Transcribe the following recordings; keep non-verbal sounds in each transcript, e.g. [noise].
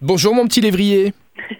Bonjour mon petit lévrier. [laughs]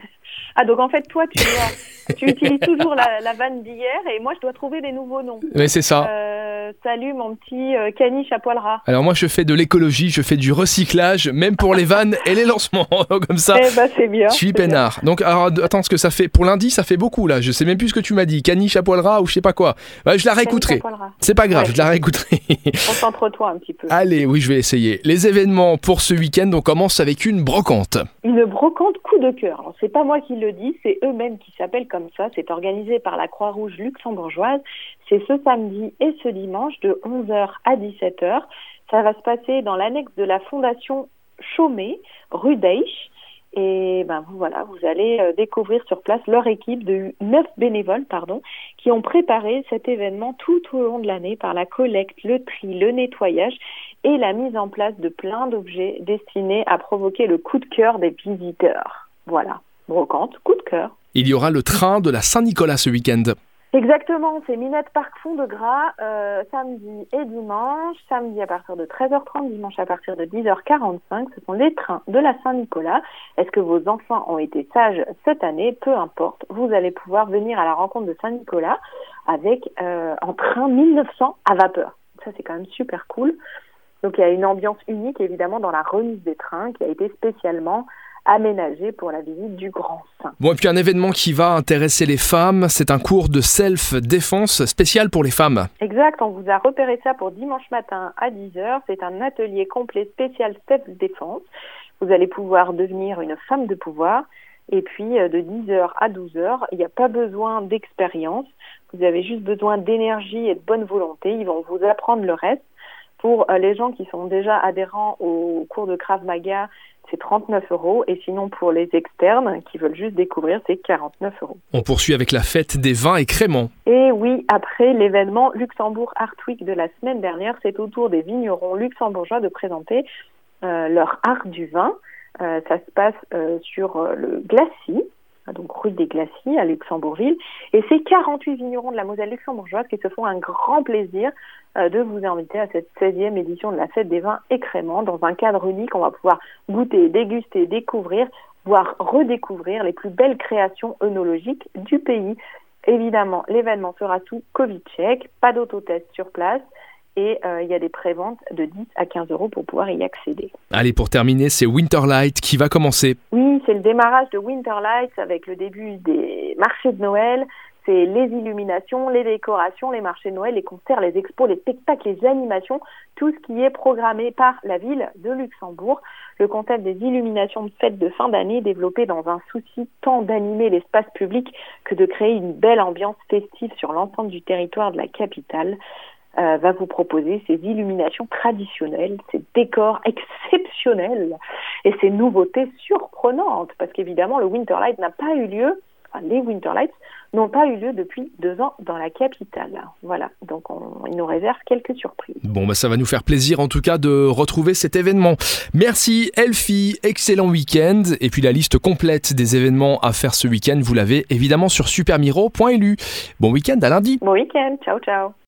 Ah, donc en fait, toi, tu, dois- tu utilises toujours la, la vanne d'hier et moi, je dois trouver des nouveaux noms. Oui, c'est ça. Euh, salut, mon petit euh, caniche à poil ras. Alors moi je fais de l'écologie, je fais du recyclage, même pour les vannes et les lancements, [laughs] comme ça. Eh ben, c'est bien. Je suis bien. peinard. Donc alors, attends, ce que ça fait pour lundi, ça fait beaucoup là. Je sais même plus ce que tu m'as dit, caniche à poil ras ou je sais pas quoi. Je la réécouterai. C'est pas grave, Ouais. je la réécouterai. [laughs] Concentre-toi un petit peu. Allez, oui, je vais essayer. Les événements pour ce week-end, on commence avec une brocante. Une brocante coup de cœur. Alors, c'est pas moi qui le dis, c'est eux-mêmes qui s'appellent comme ça. C'est organisé par la Croix-Rouge luxembourgeoise. C'est ce samedi et ce dimanche de 11h à 17h. Ça va se passer dans l'annexe de la fondation Chaumet, rue d'Aich. Et ben vous voilà, vous allez euh, découvrir sur place leur équipe de neuf bénévoles, pardon, qui ont préparé cet événement tout au long de l'année par la collecte, le tri, le nettoyage et la mise en place de plein d'objets destinés à provoquer le coup de cœur des visiteurs. Voilà, brocante, coup de cœur. Il y aura le train de la Saint-Nicolas ce week-end. Exactement, c'est Minette Parc Fond de Gras, euh, samedi et dimanche, samedi à partir de 13h30, dimanche à partir de 10h45. Ce sont les trains de la Saint-Nicolas. Est-ce que vos enfants ont été sages cette année? Peu importe, vous allez pouvoir venir à la rencontre de Saint-Nicolas avec euh, un train 1900 à vapeur. Ça, c'est quand même super cool. Donc, il y a une ambiance unique, évidemment, dans la remise des trains qui a été spécialement aménagée pour la visite du Grand Saint. Bon, et puis un événement qui va intéresser les femmes, c'est un cours de self-défense spécial pour les femmes. Exact, on vous a repéré ça pour dimanche matin à 10h. C'est un atelier complet spécial self-défense. Vous allez pouvoir devenir une femme de pouvoir. Et puis euh, de 10h à 12h, il n'y a pas besoin d'expérience. Vous avez juste besoin d'énergie et de bonne volonté. Ils vont vous apprendre le reste. Pour euh, les gens qui sont déjà adhérents au cours de Krav Maga, c'est 39 euros. Et sinon, pour les externes qui veulent juste découvrir, c'est 49 euros. On poursuit avec la fête des vins et créments. Et oui, après l'événement Luxembourg Art Week de la semaine dernière, c'est au tour des vignerons luxembourgeois de présenter euh, leur art du vin. Euh, ça se passe euh, sur le Glacis, donc rue des Glacis à Luxembourgville. Et c'est 48 vignerons de la Moselle luxembourgeoise qui se font un grand plaisir euh, de vous inviter à cette 16e édition de la fête des vins et créments dans un cadre unique. On va pouvoir goûter, déguster, découvrir, voire redécouvrir les plus belles créations œnologiques du pays. Évidemment, l'événement sera sous Covid check, pas d'autotest sur place et euh, il y a des préventes de 10 à 15 euros pour pouvoir y accéder. Allez, pour terminer, c'est Winterlight qui va commencer. Oui, c'est le démarrage de Winter Lights avec le début des marchés de Noël. C'est les illuminations, les décorations, les marchés de Noël, les concerts, les expos, les spectacles, les animations, tout ce qui est programmé par la ville de Luxembourg. Le concept des illuminations de fête de fin d'année développé dans un souci tant d'animer l'espace public que de créer une belle ambiance festive sur l'ensemble du territoire de la capitale euh, va vous proposer ces illuminations traditionnelles, ces décors exceptionnels et ces nouveautés surprenantes parce qu'évidemment le Winterlight n'a pas eu lieu, enfin, les Winterlights n'ont pas eu lieu depuis deux ans dans la capitale. Voilà, donc on, il nous réserve quelques surprises. Bon, bah ça va nous faire plaisir en tout cas de retrouver cet événement. Merci Elfie, excellent week-end. Et puis la liste complète des événements à faire ce week-end, vous l'avez évidemment sur supermiro.lu. Bon week-end à lundi. Bon week-end, ciao ciao